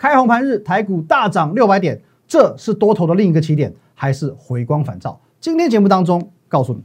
开红盘日，台股大涨六百点，这是多头的另一个起点，还是回光返照？今天节目当中告诉你。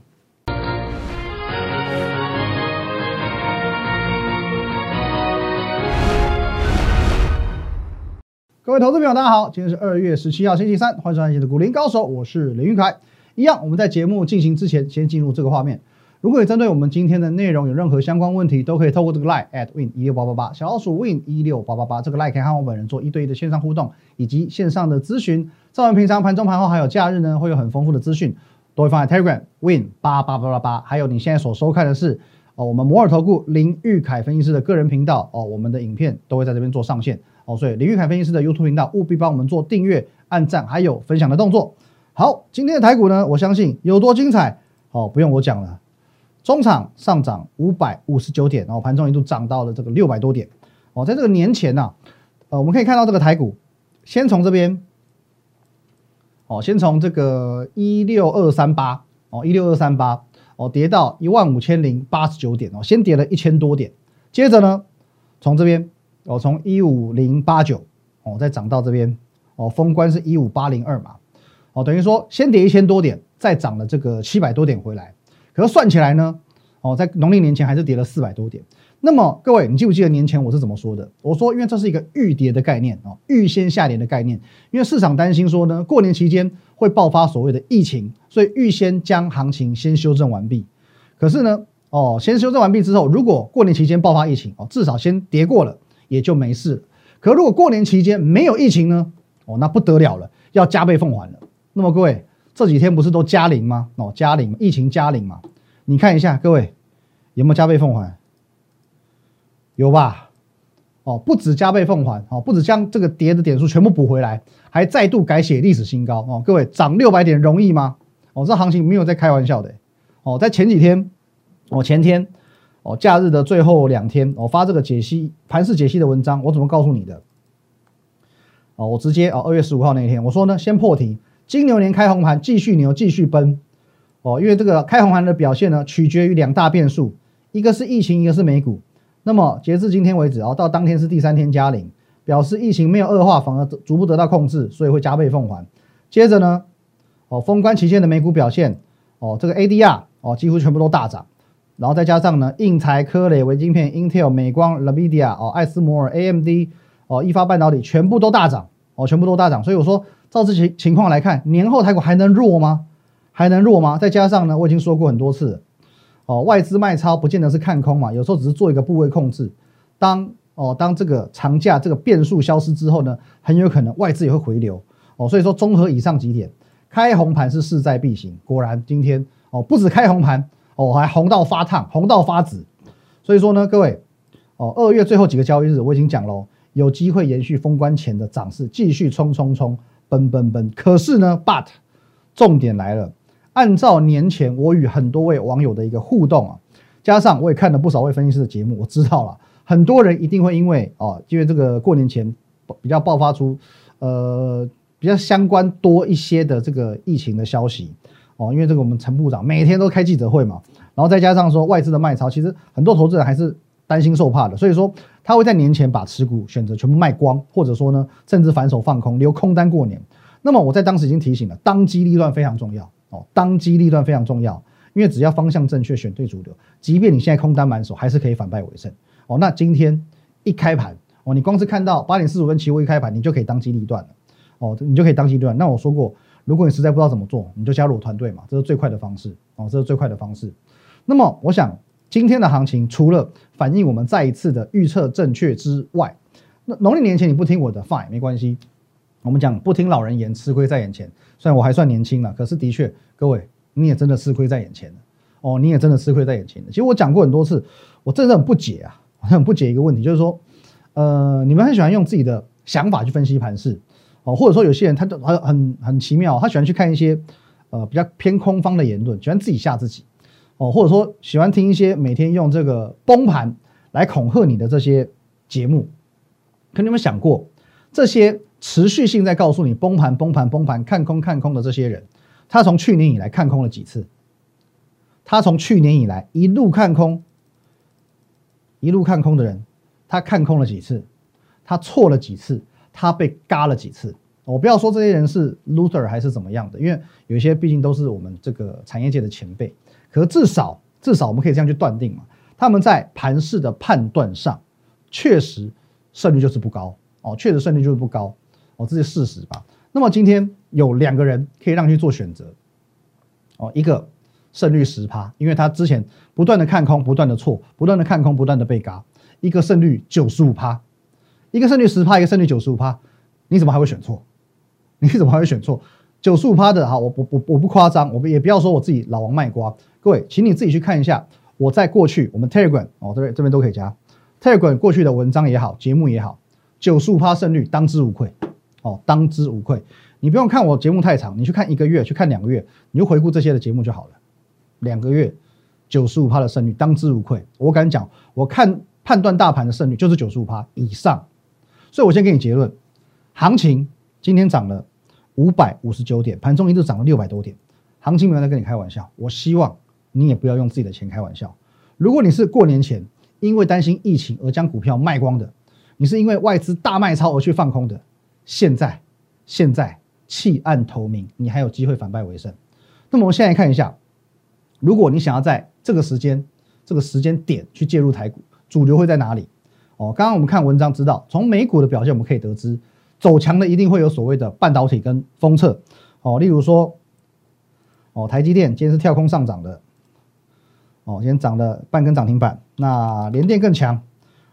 各位投资朋友，大家好，今天是二月十七号星期三，欢迎收看今天的股林高手，我是林玉凯。一样，我们在节目进行之前，先进入这个画面。如果你针对我们今天的内容有任何相关问题，都可以透过这个 line at win 一六八八八小老鼠 win 一六八八八这个 line 可以和我本人做一对一的线上互动，以及线上的咨询。在我们平常盘中盘后还有假日呢，会有很丰富的资讯，都会放在 Telegram win 八八八八八。还有你现在所收看的是哦，我们摩尔投顾林玉凯分析师的个人频道哦，我们的影片都会在这边做上线哦，所以林玉凯分析师的 YouTube 频道务必帮我们做订阅、按赞还有分享的动作。好，今天的台股呢，我相信有多精彩哦，不用我讲了。中场上涨五百五十九点，然后盘中一度涨到了这个六百多点哦。在这个年前呢，呃，我们可以看到这个台股，先从这边哦，先从这个一六二三八哦，一六二三八哦，跌到一万五千零八十九点哦，先跌了一千多点，接着呢，从这边哦，从一五零八九哦，再涨到这边哦，封关是一五八零二嘛哦，等于说先跌一千多点，再涨了这个七百多点回来。可算起来呢，哦，在农历年前还是跌了四百多点。那么各位，你记不记得年前我是怎么说的？我说，因为这是一个预跌的概念哦，预先下跌的概念。因为市场担心说呢，过年期间会爆发所谓的疫情，所以预先将行情先修正完毕。可是呢，哦，先修正完毕之后，如果过年期间爆发疫情哦，至少先跌过了，也就没事。可如果过年期间没有疫情呢，哦，那不得了了，要加倍奉还了。那么各位。这几天不是都加零吗？哦，加零，疫情加零嘛？你看一下，各位有没有加倍奉还？有吧？哦，不止加倍奉还，哦，不止将这个跌的点数全部补回来，还再度改写历史新高哦。各位涨六百点容易吗？哦，这行情没有在开玩笑的。哦，在前几天，哦前天，哦假日的最后两天，我发这个解析盘势解析的文章，我怎么告诉你的？哦，我直接哦二月十五号那一天，我说呢，先破题。金牛年开红盘，继续牛，继续奔，哦，因为这个开红盘的表现呢，取决于两大变数，一个是疫情，一个是美股。那么截至今天为止，哦，到当天是第三天加零，表示疫情没有恶化，反而逐步得到控制，所以会加倍奉还。接着呢，哦，封关期间的美股表现，哦，这个 ADR 哦，几乎全部都大涨，然后再加上呢，印材、科磊、微晶片、Intel、美光、Nvidia 哦，艾斯摩尔、AMD 哦，一发半导体全部都大涨，哦，全部都大涨，所以我说。照这情情况来看，年后台股还能弱吗？还能弱吗？再加上呢，我已经说过很多次，哦，外资卖超不见得是看空嘛，有时候只是做一个部位控制。当哦，当这个长假这个变数消失之后呢，很有可能外资也会回流哦。所以说，综合以上几点，开红盘是势在必行。果然今天哦，不止开红盘哦，还红到发烫，红到发紫。所以说呢，各位哦，二月最后几个交易日我已经讲喽，有机会延续封关前的涨势，继续冲冲冲。奔奔奔！可是呢，but 重点来了。按照年前我与很多位网友的一个互动啊，加上我也看了不少位分析师的节目，我知道了很多人一定会因为哦，因为这个过年前比较爆发出呃比较相关多一些的这个疫情的消息哦，因为这个我们陈部长每天都开记者会嘛，然后再加上说外资的卖超，其实很多投资人还是。担心受怕的，所以说他会在年前把持股选择全部卖光，或者说呢，甚至反手放空，留空单过年。那么我在当时已经提醒了，当机立断非常重要哦，当机立断非常重要，因为只要方向正确，选对主流，即便你现在空单满手，还是可以反败为胜哦。那今天一开盘哦，你光是看到八点四十五分期货一开盘，你就可以当机立断了哦，你就可以当机立断。那我说过，如果你实在不知道怎么做，你就加入我团队嘛，这是最快的方式哦，这是最快的方式。那么我想。今天的行情除了反映我们再一次的预测正确之外，那农历年前你不听我的，fine 没关系。我们讲不听老人言，吃亏在眼前。虽然我还算年轻了，可是的确，各位你也真的吃亏在眼前。哦，你也真的吃亏在眼前。其实我讲过很多次，我真的很不解啊，很不解一个问题，就是说，呃，你们很喜欢用自己的想法去分析盘势，哦，或者说有些人他都很很很奇妙，他喜欢去看一些呃比较偏空方的言论，喜欢自己吓自己。哦，或者说喜欢听一些每天用这个崩盘来恐吓你的这些节目，可你有没有想过，这些持续性在告诉你崩盘、崩盘、崩盘、看空、看空的这些人，他从去年以来看空了几次？他从去年以来一路看空，一路看空的人，他看空了几次？他错了几次？他被嘎了几次。我不要说这些人是 loser 还是怎么样的，因为有一些毕竟都是我们这个产业界的前辈。可至少至少我们可以这样去断定嘛，他们在盘势的判断上，确实胜率就是不高哦，确实胜率就是不高哦，这是事实吧。那么今天有两个人可以让去做选择哦，一个胜率十趴，因为他之前不断的看空，不断的错，不断的看空，不断的被嘎；一个胜率九十五趴，一个胜率十趴，一个胜率九十五趴，你怎么还会选错？你怎么还会选错？九十五趴的哈，我我我我不夸张，我们也不要说我自己老王卖瓜。各位，请你自己去看一下，我在过去我们 Telegram 哦，这边这边都可以加 Telegram 过去的文章也好，节目也好，九十五趴胜率当之无愧哦，当之无愧。你不用看我节目太长，你去看一个月，去看两个月，你就回顾这些的节目就好了。两个月九十五趴的胜率当之无愧，我敢讲，我看判断大盘的胜率就是九十五趴以上。所以我先给你结论，行情。今天涨了五百五十九点，盘中一度涨了六百多点，行情没有在跟你开玩笑。我希望你也不要用自己的钱开玩笑。如果你是过年前因为担心疫情而将股票卖光的，你是因为外资大卖超而去放空的，现在现在弃暗投明，你还有机会反败为胜。那么我们现在看一下，如果你想要在这个时间这个时间点去介入台股，主流会在哪里？哦，刚刚我们看文章知道，从美股的表现我们可以得知。走强的一定会有所谓的半导体跟封测，哦，例如说，哦，台积电今天是跳空上涨的，哦，今天涨了半根涨停板。那联电更强，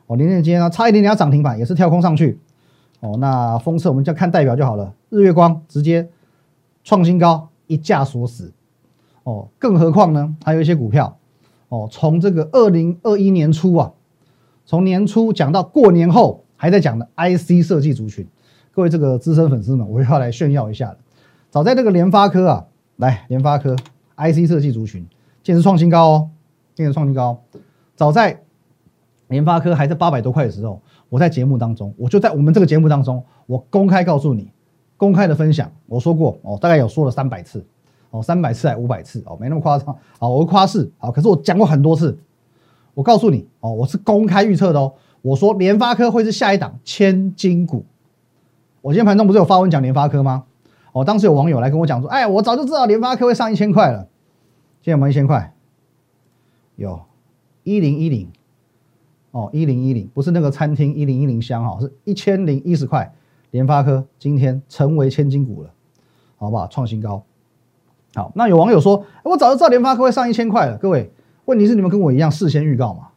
哦，联电今天呢差一点点要涨停板，也是跳空上去，哦，那封测我们就看代表就好了，日月光直接创新高，一价锁死，哦，更何况呢，还有一些股票，哦，从这个二零二一年初啊，从年初讲到过年后还在讲的 IC 设计族群。各位这个资深粉丝们，我要来炫耀一下了。早在这个联发科啊，来联发科 IC 设计族群，今日创新高哦，今日创新高。早在联发科还在八百多块的时候，我在节目当中，我就在我们这个节目当中，我公开告诉你，公开的分享，我说过哦，大概有说了三百次哦，三百次还五百次哦，没那么夸张啊，我夸是啊，可是我讲过很多次，我告诉你哦，我是公开预测的哦，我说联发科会是下一档千金股。我今天盘中不是有发文讲联发科吗？哦，当时有网友来跟我讲说：“哎，我早就知道联发科会上一千块了。”今天有没有一千块？有，一零一零，哦，一零一零，不是那个餐厅一零一零香哈，是一千零一十块。联发科今天成为千金股了，好不好？创新高。好，那有网友说：“我早就知道联发科会上一千块了。”各位，问题是你们跟我一样事先预告吗？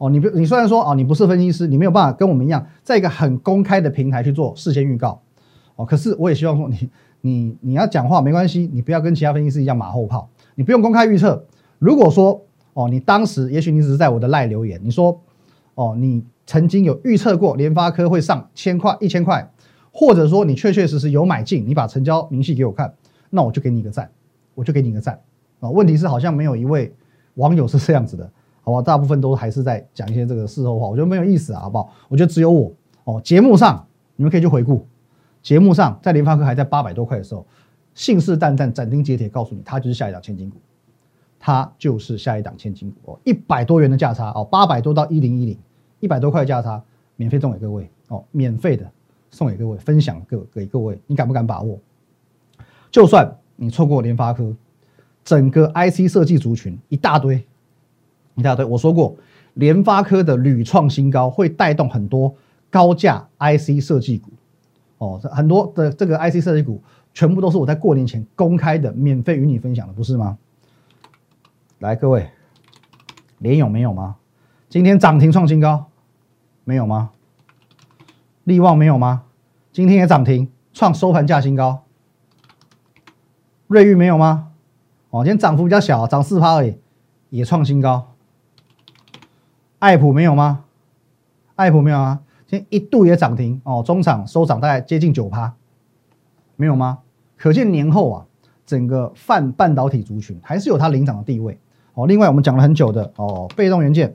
哦，你不，你虽然说哦，你不是分析师，你没有办法跟我们一样，在一个很公开的平台去做事先预告，哦，可是我也希望说你，你你要讲话没关系，你不要跟其他分析师一样马后炮，你不用公开预测。如果说哦，你当时也许你只是在我的赖留言，你说哦，你曾经有预测过联发科会上千块一千块，或者说你确确实实有买进，你把成交明细给我看，那我就给你一个赞，我就给你一个赞啊。问题是好像没有一位网友是这样子的。好吧，大部分都还是在讲一些这个事后话，我觉得没有意思啊，好不好？我觉得只有我哦，节目上你们可以去回顾，节目上在联发科还在八百多块的时候，信誓旦旦、斩钉截铁告诉你，它就是下一档千金股，它就是下一档千金股哦，一百多元的价差哦，八百多到一零一零，一百多块价差，免费送给各位哦，免费的送给各位，分享各给各位，你敢不敢把握？就算你错过联发科，整个 IC 设计族群一大堆。一大堆，我说过，联发科的屡创新高会带动很多高价 IC 设计股，哦，很多的这个 IC 设计股全部都是我在过年前公开的，免费与你分享的，不是吗？来，各位，联勇没有吗？今天涨停创新高，没有吗？利旺没有吗？今天也涨停创收盘价新高，瑞昱没有吗？哦，今天涨幅比较小，涨四趴而已，也创新高。爱普没有吗？爱普没有啊，今天一度也涨停哦，中场收涨大概接近九趴，没有吗？可见年后啊，整个泛半导体族群还是有它领涨的地位哦。另外我们讲了很久的哦，被动元件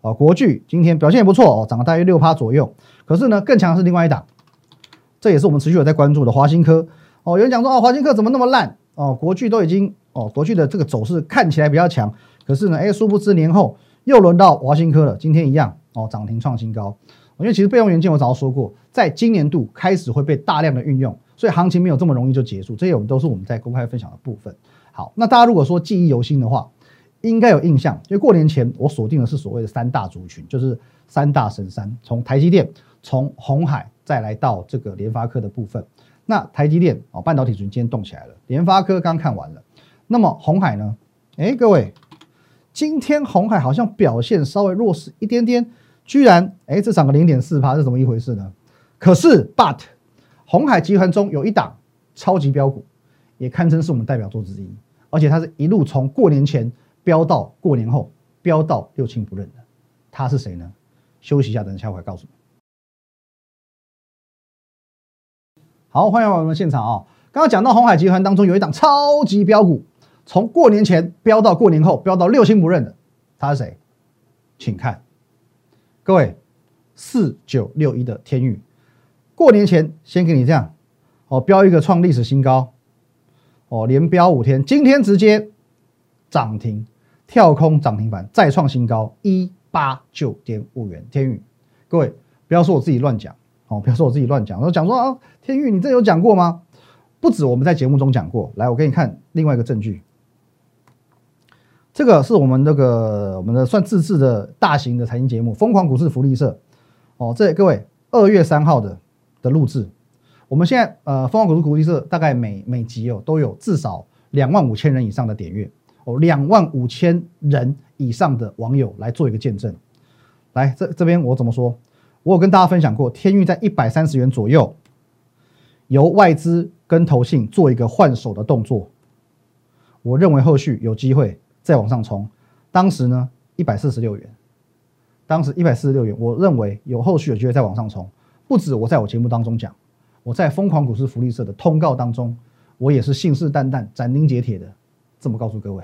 哦，国巨今天表现也不错哦，涨了大约六趴左右。可是呢，更强的是另外一档，这也是我们持续有在关注的华新科哦。有人讲说哦，华新科怎么那么烂哦？国巨都已经哦，国巨的这个走势看起来比较强，可是呢，哎，殊不知年后。又轮到华新科了，今天一样哦，涨停创新高因为其实备用元件我早就说过，在今年度开始会被大量的运用，所以行情没有这么容易就结束。这些我们都是我们在公开分享的部分。好，那大家如果说记忆犹新的话，应该有印象，因为过年前我锁定的是所谓的三大族群，就是三大神山，从台积电、从红海再来到这个联发科的部分。那台积电哦，半导体族群今天动起来了，联发科刚看完了，那么红海呢？哎，各位，今天红海好像表现稍微弱势一点点，居然哎，这涨个零点四趴是怎么一回事呢？可是，but 红海集团中有一档超级标股，也堪称是我们代表作之一，而且它是一路从过年前飙到过年后，飙到六亲不认的，它是谁呢？休息一下，等一下我来告诉你。好，欢迎我们现场啊！刚刚讲到红海集团当中有一档超级标股，从过年前飙到过年后，飙到六亲不认的，他是谁？请看，各位，四九六一的天域，过年前先给你这样，哦，标一个创历史新高，哦，连标五天，今天直接涨停，跳空涨停板，再创新高一八九点五元，天宇，各位不要说我自己乱讲。哦，不要说我自己乱讲，我讲说啊，天宇，你这有讲过吗？不止我们在节目中讲过。来，我给你看另外一个证据。这个是我们那个我们的算自制的大型的财经节目《疯狂股市福利社》。哦，这各位二月三号的的录制。我们现在呃，《疯狂股市福利社》大概每每集哦都有至少两万五千人以上的点阅哦，两万五千人以上的网友来做一个见证。来，这这边我怎么说？我有跟大家分享过，天域在一百三十元左右，由外资跟投信做一个换手的动作，我认为后续有机会再往上冲。当时呢，一百四十六元，当时一百四十六元，我认为有后续有机会再往上冲。不止我在我节目当中讲，我在疯狂股市福利社的通告当中，我也是信誓旦旦、斩钉截铁的这么告诉各位，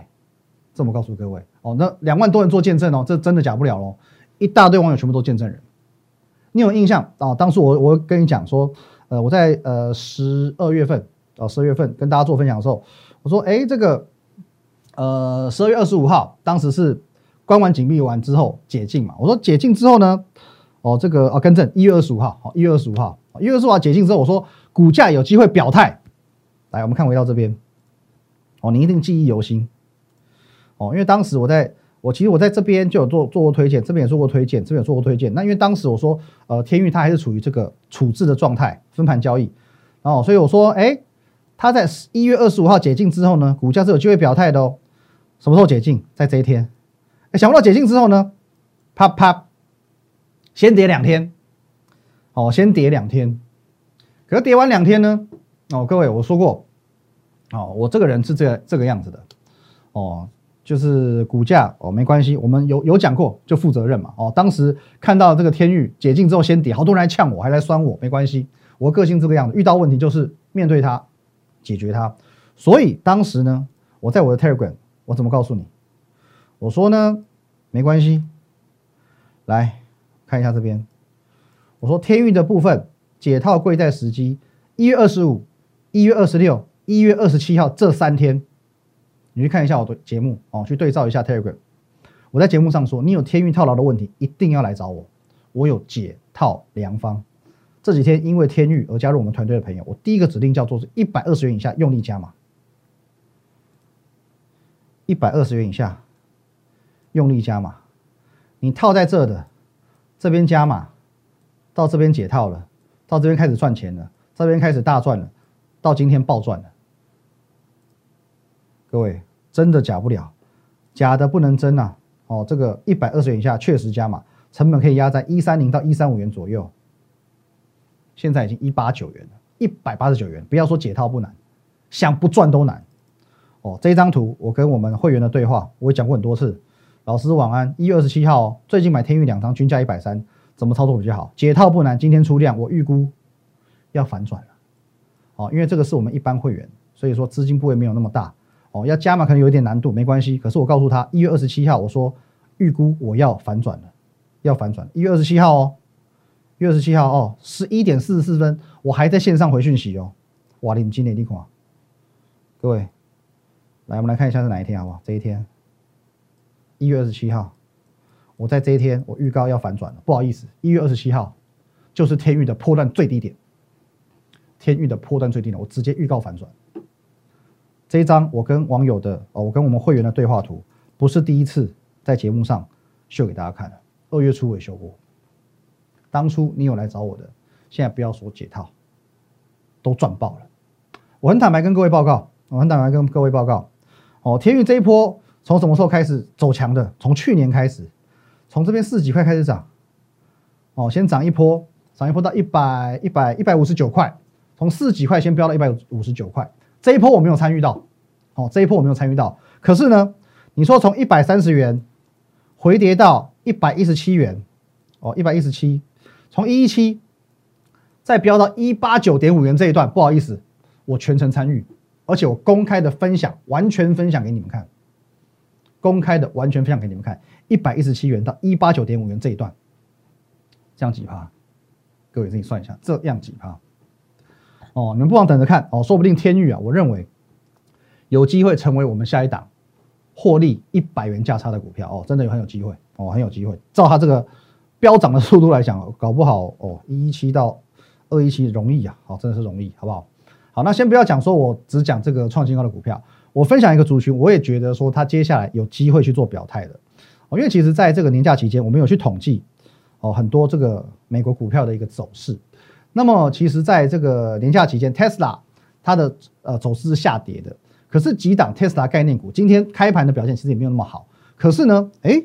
这么告诉各位。哦，那两万多人做见证哦，这真的假不了喽，一大堆网友全部都见证人。你有印象啊？当时我我跟你讲说，呃，我在呃十二月份啊十二月份跟大家做分享的时候，我说，哎，这个呃十二月二十五号，当时是关完紧闭完之后解禁嘛。我说解禁之后呢，哦，这个哦更正，一月二十五号，好，一月二十五号，一月二十五号解禁之后，我说股价有机会表态。来，我们看回到这边，哦，你一定记忆犹新，哦，因为当时我在。我其实我在这边就有做做过推荐，这边也做过推荐，这边有做过推荐。那因为当时我说，呃，天域它还是处于这个处置的状态，分盘交易，哦所以我说，哎，它在一月二十五号解禁之后呢，股价是有机会表态的哦。什么时候解禁？在这一天。想不到解禁之后呢，啪啪，先跌两天，哦，先跌两天。可是跌完两天呢，哦，各位我说过，哦，我这个人是这个这个样子的，哦。就是股价哦，没关系，我们有有讲过就负责任嘛哦。当时看到这个天域解禁之后先跌，好多人来呛我，还来酸我，没关系，我个性这个样子，遇到问题就是面对它，解决它。所以当时呢，我在我的 Telegram，我怎么告诉你？我说呢，没关系，来看一下这边，我说天域的部分解套贵在时机，一月二十五、一月二十六、一月二十七号这三天。你去看一下我的节目哦，去对照一下 Telegram。我在节目上说，你有天运套牢的问题，一定要来找我，我有解套良方。这几天因为天域而加入我们团队的朋友，我第一个指令叫做是一百二十元以下用力加码，一百二十元以下用力加码。你套在这的，这边加码，到这边解套了，到这边开始赚钱了，这边开始大赚了，到今天暴赚了。各位，真的假不了，假的不能真呐！哦，这个一百二十元以下确实加码，成本可以压在一三零到一三五元左右，现在已经一八九元了，一百八十九元，不要说解套不难，想不赚都难。哦，这一张图我跟我们会员的对话，我也讲过很多次。老师晚安，一月二十七号，最近买天域两张均价一百三，怎么操作比较好？解套不难，今天出量，我预估要反转了。哦，因为这个是我们一般会员，所以说资金部位没有那么大。哦，要加码可能有一点难度，没关系。可是我告诉他，一月二十七号，我说预估我要反转了，要反转。一月二十七号哦，一月二十七号哦，十一点四十四分，我还在线上回讯息哦。哇，你今年利空！各位，来，我们来看一下是哪一天好不好？这一天，一月二十七号，我在这一天我预告要反转了。不好意思，一月二十七号就是天域的破段最低点。天域的破段最低点，我直接预告反转。这一张我跟网友的哦，我跟我们会员的对话图，不是第一次在节目上秀给大家看了。二月初我也秀过，当初你有来找我的，现在不要说解套，都赚爆了。我很坦白跟各位报告，我很坦白跟各位报告，哦，天域这一波从什么时候开始走强的？从去年开始，从这边四几块开始涨，哦，先涨一波，涨一波到一百一百一百五十九块。从四几块先飙到一百五十九块，这一波我没有参与到，哦，这一波我没有参与到。可是呢，你说从一百三十元回跌到一百一十七元，哦，一百一十七，从一一七再飙到一八九点五元这一段，不好意思，我全程参与，而且我公开的分享，完全分享给你们看，公开的完全分享给你们看，一百一十七元到一八九点五元这一段，这样几趴？各位自己算一下，这样几趴？哦，你们不妨等着看哦，说不定天域啊，我认为有机会成为我们下一档获利一百元价差的股票哦，真的有很有机会哦，很有机会。照它这个飙涨的速度来讲，搞不好哦，一一七到二一七容易啊，好，真的是容易，好不好？好，那先不要讲说我只讲这个创新高的股票，我分享一个族群，我也觉得说它接下来有机会去做表态的，因为其实在这个年假期间，我们有去统计哦很多这个美国股票的一个走势。那么，其实在这个年假期间，Tesla 它的呃走势是下跌的。可是几档 Tesla 概念股今天开盘的表现其实也没有那么好。可是呢，哎，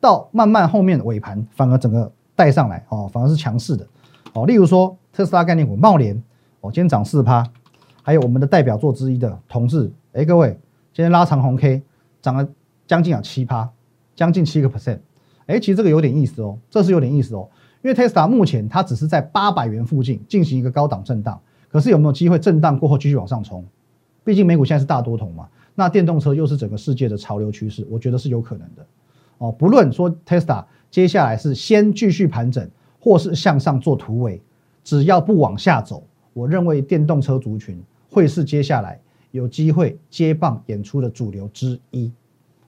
到慢慢后面尾盘反而整个带上来哦，反而是强势的哦。例如说特斯拉概念股茂联哦，今天涨四趴，还有我们的代表作之一的同志，哎，各位今天拉长红 K，涨了将近啊七趴，将近七个 percent。哎，其实这个有点意思哦，这是有点意思哦。因为 Tesla 目前它只是在八百元附近进行一个高档震荡，可是有没有机会震荡过后继续往上冲？毕竟美股现在是大多头嘛，那电动车又是整个世界的潮流趋势，我觉得是有可能的。哦，不论说 Tesla 接下来是先继续盘整，或是向上做突围，只要不往下走，我认为电动车族群会是接下来有机会接棒演出的主流之一。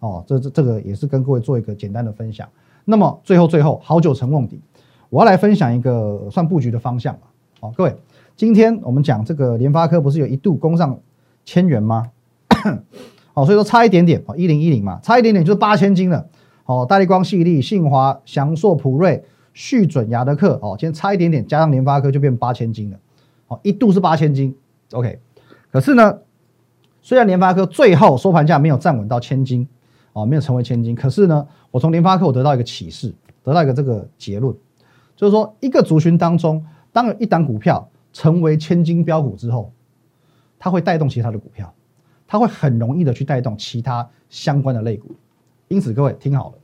哦，这这这个也是跟各位做一个简单的分享。那么最后最后，好久成瓮底。我要来分享一个算布局的方向吧。好，各位，今天我们讲这个联发科不是有一度攻上千元吗？好，所以说差一点点，哦，一零一零嘛，差一点点就是八千金了。哦，大力光、细粒、信华、翔硕、普瑞、旭准、亚德克，哦，今天差一点点，加上联发科就变八千金了。哦，一度是八千金，OK。可是呢，虽然联发科最后收盘价没有站稳到千金，哦，没有成为千金，可是呢，我从联发科我得到一个启示，得到一个这个结论。就是说，一个族群当中，当有一档股票成为千金标股之后，它会带动其他的股票，它会很容易的去带动其他相关的类股。因此，各位听好了，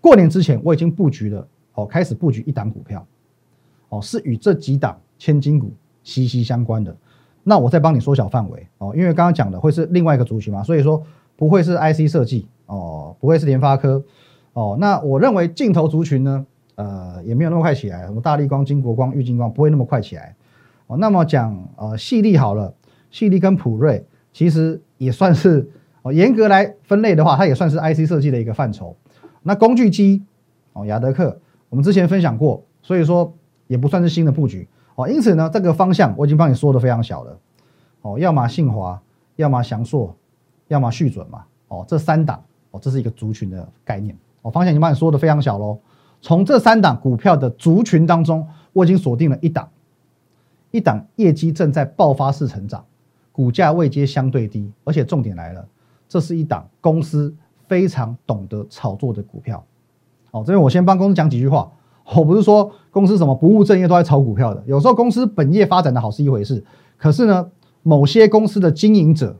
过年之前我已经布局了，哦，开始布局一档股票，哦，是与这几档千金股息息相关的。那我再帮你缩小范围，哦，因为刚刚讲的会是另外一个族群嘛，所以说不会是 IC 设计，哦，不会是联发科，哦，那我认为镜头族群呢？呃，也没有那么快起来，什么大力光、金国光、玉金光不会那么快起来哦。那么讲呃，细粒好了，细粒跟普瑞其实也算是哦，严格来分类的话，它也算是 IC 设计的一个范畴。那工具机哦，亚德克我们之前分享过，所以说也不算是新的布局哦。因此呢，这个方向我已经帮你说的非常小了哦，要么信华，要么翔硕，要么续准嘛哦，这三档哦，这是一个族群的概念哦，方向已经帮你说的非常小喽。从这三档股票的族群当中，我已经锁定了一档，一档业绩正在爆发式成长，股价位阶相对低，而且重点来了，这是一档公司非常懂得炒作的股票。好，这边我先帮公司讲几句话。我不是说公司什么不务正业都在炒股票的，有时候公司本业发展的好是一回事，可是呢，某些公司的经营者，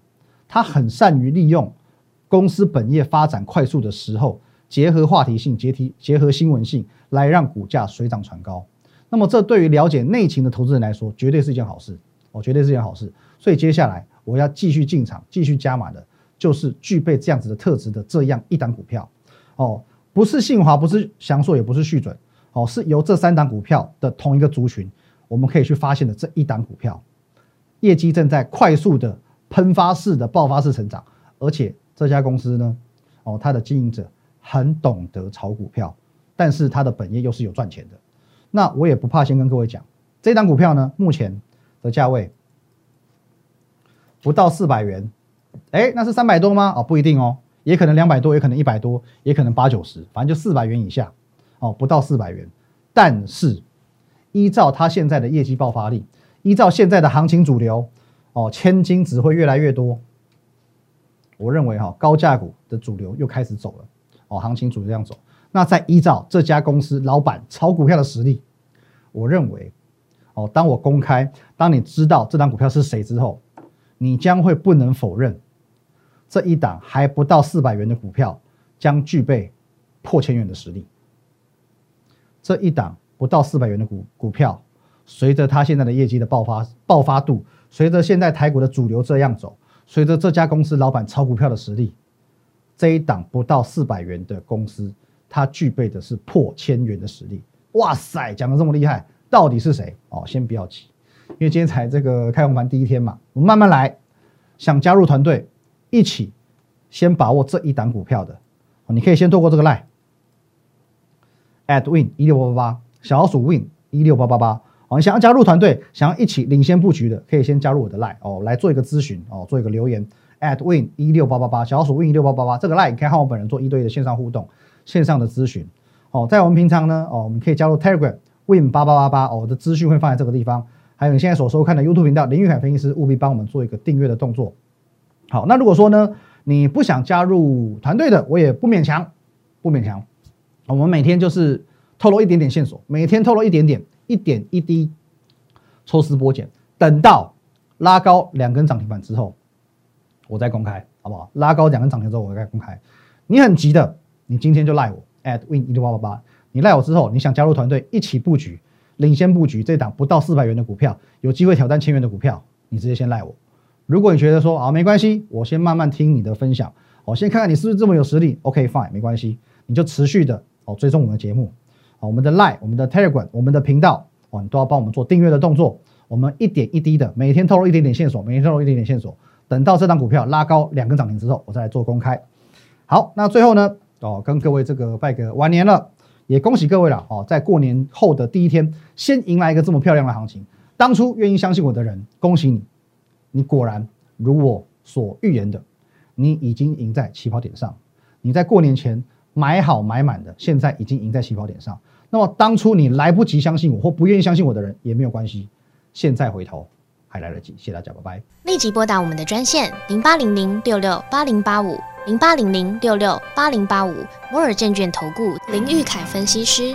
他很善于利用公司本业发展快速的时候。结合话题性，结题结合新闻性，来让股价水涨船高。那么，这对于了解内情的投资人来说，绝对是一件好事哦，绝对是一件好事。所以，接下来我要继续进场、继续加码的，就是具备这样子的特质的这样一档股票哦，不是信华，不是祥硕，也不是旭准哦，是由这三档股票的同一个族群，我们可以去发现的这一档股票，业绩正在快速的喷发式的爆发式成长，而且这家公司呢，哦，它的经营者。很懂得炒股票，但是它的本业又是有赚钱的，那我也不怕先跟各位讲，这档股票呢，目前的价位不到四百元，哎，那是三百多吗？哦，不一定哦，也可能两百多，也可能一百多，也可能八九十，反正就四百元以下，哦，不到四百元。但是依照它现在的业绩爆发力，依照现在的行情主流，哦，千金只会越来越多。我认为哈，高价股的主流又开始走了，哦，行情主流这样走。那再依照这家公司老板炒股票的实力，我认为，哦，当我公开，当你知道这档股票是谁之后，你将会不能否认，这一档还不到四百元的股票将具备破千元的实力。这一档不到四百元的股股票，随着它现在的业绩的爆发爆发度，随着现在台股的主流这样走，随着这家公司老板炒股票的实力，这一档不到四百元的公司。它具备的是破千元的实力，哇塞，讲的这么厉害，到底是谁？哦，先不要急，因为今天才这个开红盘第一天嘛，我们慢慢来。想加入团队，一起先把握这一档股票的，你可以先透过这个 line at win 一六八八八，小老鼠 win 一六八八八。哦，你想要加入团队，想要一起领先布局的，可以先加入我的 line 哦，来做一个咨询哦，做一个留言 at win 一六八八八，小老鼠 win 一六八八八，这个 line 可以和我本人做一对一的线上互动。线上的咨询，哦，在我们平常呢，哦，我们可以加入 Telegram Win 八八八八，哦，我的资讯会放在这个地方。还有你现在所收看的 YouTube 频道林玉凯分析师，务必帮我们做一个订阅的动作。好，那如果说呢，你不想加入团队的，我也不勉强，不勉强。我们每天就是透露一点点线索，每天透露一点点，一点一滴，抽丝剥茧，等到拉高两根涨停板之后，我再公开，好不好？拉高两根涨停之后，我再公开。你很急的。你今天就赖我 at win 一六八八八，你赖我之后，你想加入团队一起布局，领先布局这档不到四百元的股票，有机会挑战千元的股票，你直接先赖我。如果你觉得说啊没关系，我先慢慢听你的分享，我先看看你是不是这么有实力，OK fine 没关系，你就持续的哦追踪我们的节目，啊我们的 line、我们的 telegram、我们的频道，哦你都要帮我们做订阅的动作，我们一点一滴的每天透露一点点线索，每天透露一点点线索，等到这档股票拉高两根涨停之后，我再来做公开。好，那最后呢？哦，跟各位这个拜个晚年了，也恭喜各位了哦，在过年后的第一天，先迎来一个这么漂亮的行情。当初愿意相信我的人，恭喜你，你果然如我所预言的，你已经赢在起跑点上。你在过年前买好买满的，现在已经赢在起跑点上。那么当初你来不及相信我或不愿意相信我的人也没有关系，现在回头还来得及。谢谢大家，拜拜。立即拨打我们的专线零八零零六六八零八五。零八零零六六八零八五摩尔证券投顾林玉凯分析师，